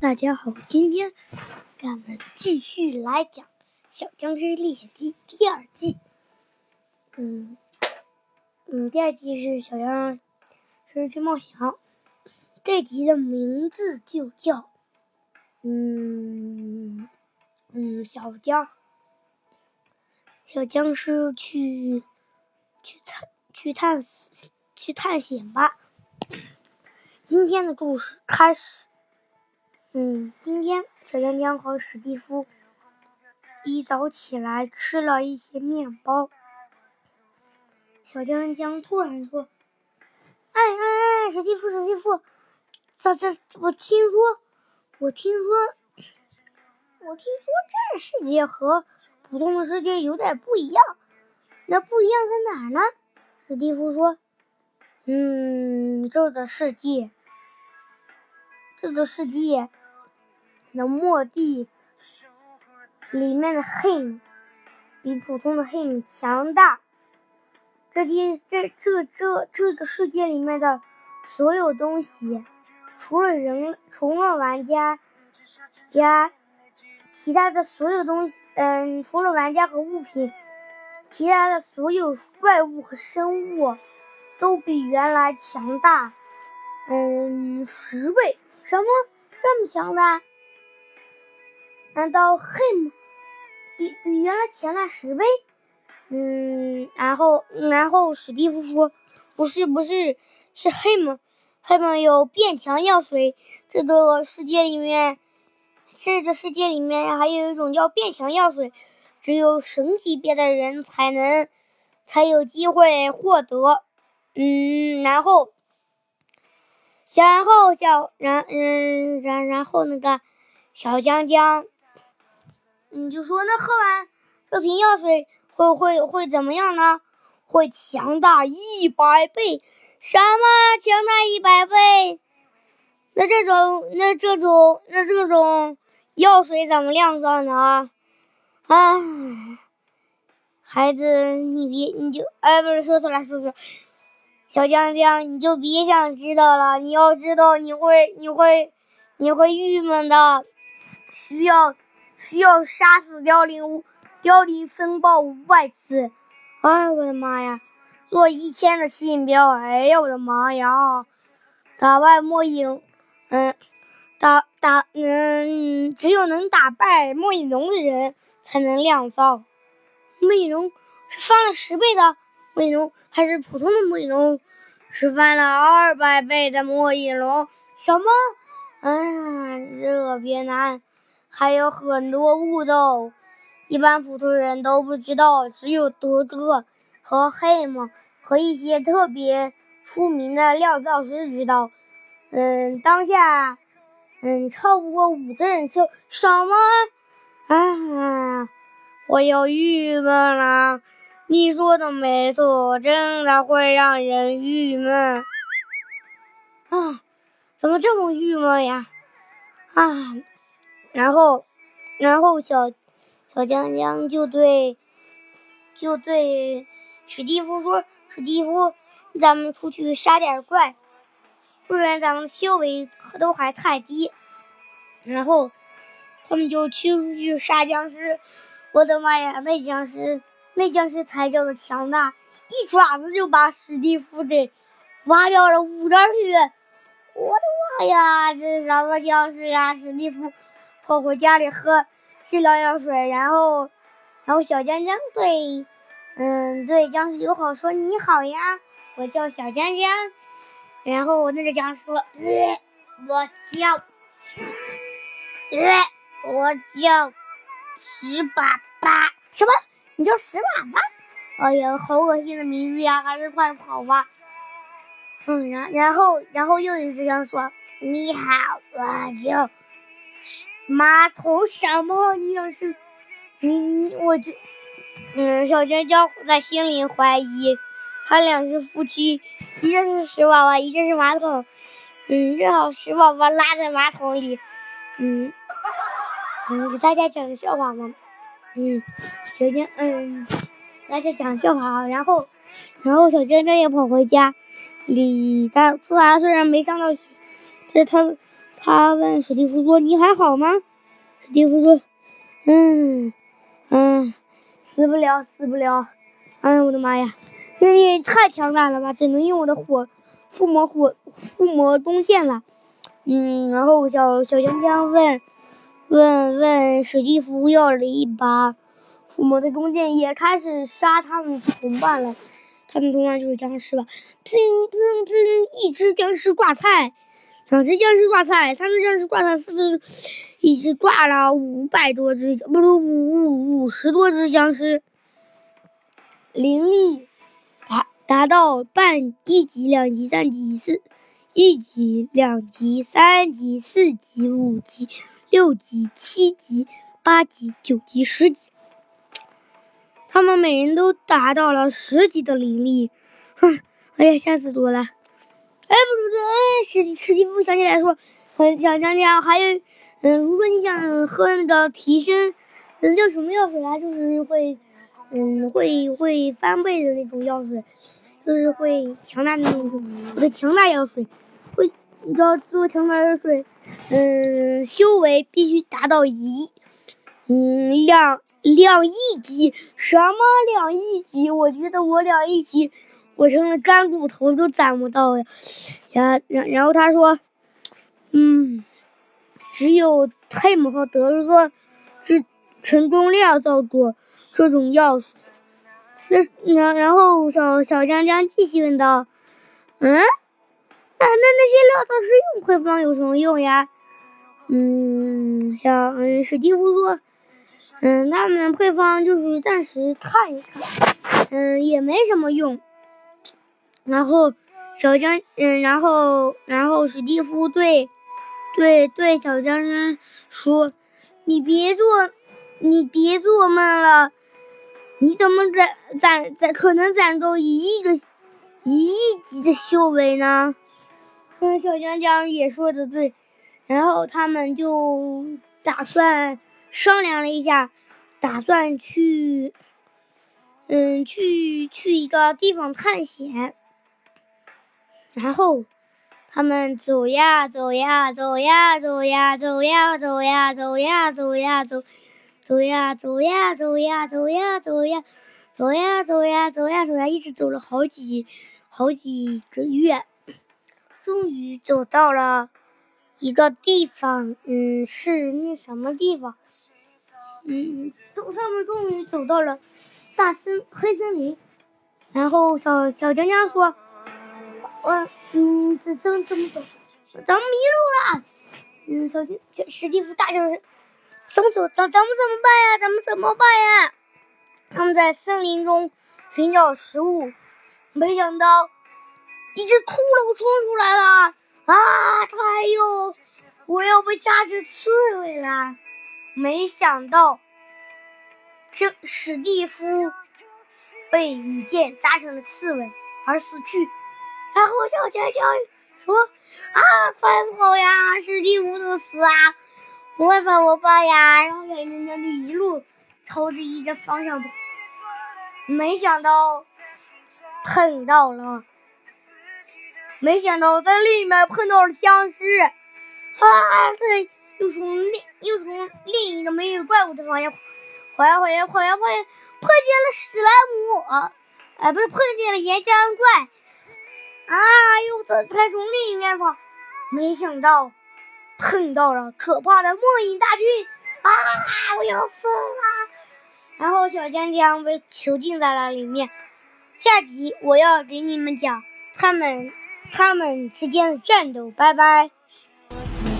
大家好，今天咱们继续来讲《小僵尸历险记》第二季。嗯嗯，第二季是《小僵尸之冒险》，这集的名字就叫嗯嗯小僵小僵尸去去探去探去探险吧。今天的故事开始。嗯，今天小江江和史蒂夫一早起来吃了一些面包。小江江突然说：“哎哎哎，史蒂夫，史蒂夫，这这，我听说，我听说，我听说这世界和普通的世界有点不一样。那不一样在哪呢？”史蒂夫说：“嗯，这个世界，这个世界。”那末地里面的 him 比普通的 him 强大。这些这这这这个世界里面的所有东西，除了人，除了玩家家，其他的所有东西，嗯，除了玩家和物品，其他的所有怪物和生物都比原来强大，嗯，十倍。什么这么强大？难道 him 比比原来强了十倍？嗯，然后然后史蒂夫说：“不是不是，是 him，him 有变强药水。这个世界里面，这个世界里面还有一种叫变强药水，只有神级别的人才能才有机会获得。嗯，然后，然后小然嗯然然后那个小江江。”你就说那喝完这瓶药水会会会怎么样呢？会强大一百倍？什么强大一百倍？那这种那这种那这种药水怎么酿造呢？啊，孩子，你别你就哎，不是说出来，说错了，小江江，你就别想知道了。你要知道，你会你会你会郁闷的，需要。需要杀死凋零凋零风暴五百次，哎，我的妈呀！做一千的信标，哎呀，我的妈呀！打败末影，嗯，打打，嗯，只有能打败末影龙的人才能酿造。末影龙是翻了十倍的末影龙，还是普通的末影龙？是翻了二百倍的末影龙？什么？哎呀，这别难。还有很多步骤，一般普通人都不知道，只有德哥和黑姆和一些特别出名的料造师知道。嗯，当下，嗯，超不过五个人就什么？啊，我又郁闷了。你说的没错，真的会让人郁闷。啊，怎么这么郁闷呀？啊。然后，然后小小江江就对就对史蒂夫说：“史蒂夫，咱们出去杀点怪，不然咱们修为都还太低。”然后他们就去出去杀僵尸。我的妈呀，那僵尸那僵尸才叫做强大，一爪子就把史蒂夫给挖掉了五条血。我的妈呀，这是什么僵尸呀，史蒂夫！跑回家里喝治疗药水，然后，然后小江江对，嗯，对僵尸友好说：“你好呀，我叫小江江。”然后我那个僵尸说：“，我叫，呃，我叫石粑粑。什么？你叫石粑粑？哎呀，好恶心的名字呀！还是快跑吧。”嗯，然然后然后又一只僵尸说：“你好，我叫。”马桶什么？你要是你你，我就嗯，小娇娇在心里怀疑，他俩是夫妻，一个是屎娃娃，一个是马桶。嗯，正好屎宝宝拉在马桶里。嗯嗯，给大家讲个笑话吗？嗯，小江嗯，大家讲笑话啊。然后然后小江江也跑回家里，他虽然虽然没上到学，但是他他问史蒂夫说：“你还好吗？”史蒂夫说：“嗯嗯，死不了，死不了。哎，我的妈呀，这也太强大了吧！只能用我的火附魔火附魔弓箭了。”嗯，然后小小江江问问问史蒂夫要了一把附魔的弓箭，也开始杀他们同伴了。他们同伴就是僵尸吧？砰砰砰！一只僵尸挂菜，两只僵尸挂菜，三只僵尸挂菜，四只，一只挂了五百多只，不是五五五十多只僵尸。灵力达达到半一级、两级、三级、四一级、两级、三级、四级、五级、六级、七级、八级、九级、十级。他们每人都达到了十级的灵力，哼，哎呀，吓死我了！哎，不对，哎，史史蒂夫想起来说，想讲讲，还有，嗯，如果你想喝那个提升，嗯，叫什么药水啊？就是会，嗯，会会翻倍的那种药水，就是会强大那种，我的强大药水，会，你知道做强大药水，嗯，修为必须达到一。嗯，两两亿级什么两亿级？我觉得我两亿级，我成了干骨头都攒不到呀。然然然后他说，嗯，只有泰姆和德勒是陈忠亮造作这种药水。那然然后小小江江继续问道，嗯，那那那些料倒是用配方有什么用呀？嗯，小嗯史蒂夫说。嗯，他们配方就是暂时看一看，嗯，也没什么用。然后小江，嗯，然后然后史蒂夫对对对小江江说：“你别做，你别做梦了，你怎么攒攒攒可能攒够一亿个一亿级的修为呢？”嗯，小江江也说的对，然后他们就打算。商量了一下，打算去，嗯，去去一个地方探险。然后他们走呀走呀走呀走呀走呀走呀走呀走呀走，走呀走呀走呀走呀走呀走呀走呀走呀走呀，一直走了好几好几个月，终于走到了。一个地方，嗯，是那什么地方？嗯，终他们终于走到了大森黑森林。然后小小江江说：“我，嗯，怎怎怎么走？咱们迷路了。”嗯，小小史蒂夫大叫：“怎么走？咱咱们怎么办呀？咱们怎么办呀？”他们在森林中寻找食物，没想到一只骷髅冲出来了。啊！他又，我要被扎成刺猬了。没想到，这史蒂夫被羽箭扎成了刺猬而死去。然后小娇娇说：“啊，快跑呀！史蒂夫都死啊，我怎么办呀？”然后小娇娇就一路朝着一个方向跑，没想到碰到了。没想到在另一面碰到了僵尸，啊！他，又从另又从另一个没有怪物的方向跑呀跑呀跑呀跑呀，碰见了史莱姆，哎，不是碰见了岩浆怪，啊！又这才从另一面跑，没想到碰到了可怕的末影大军，啊！我要疯了！然后小江江被囚禁在了里面。下集我要给你们讲他们。他们之间的战斗，拜拜。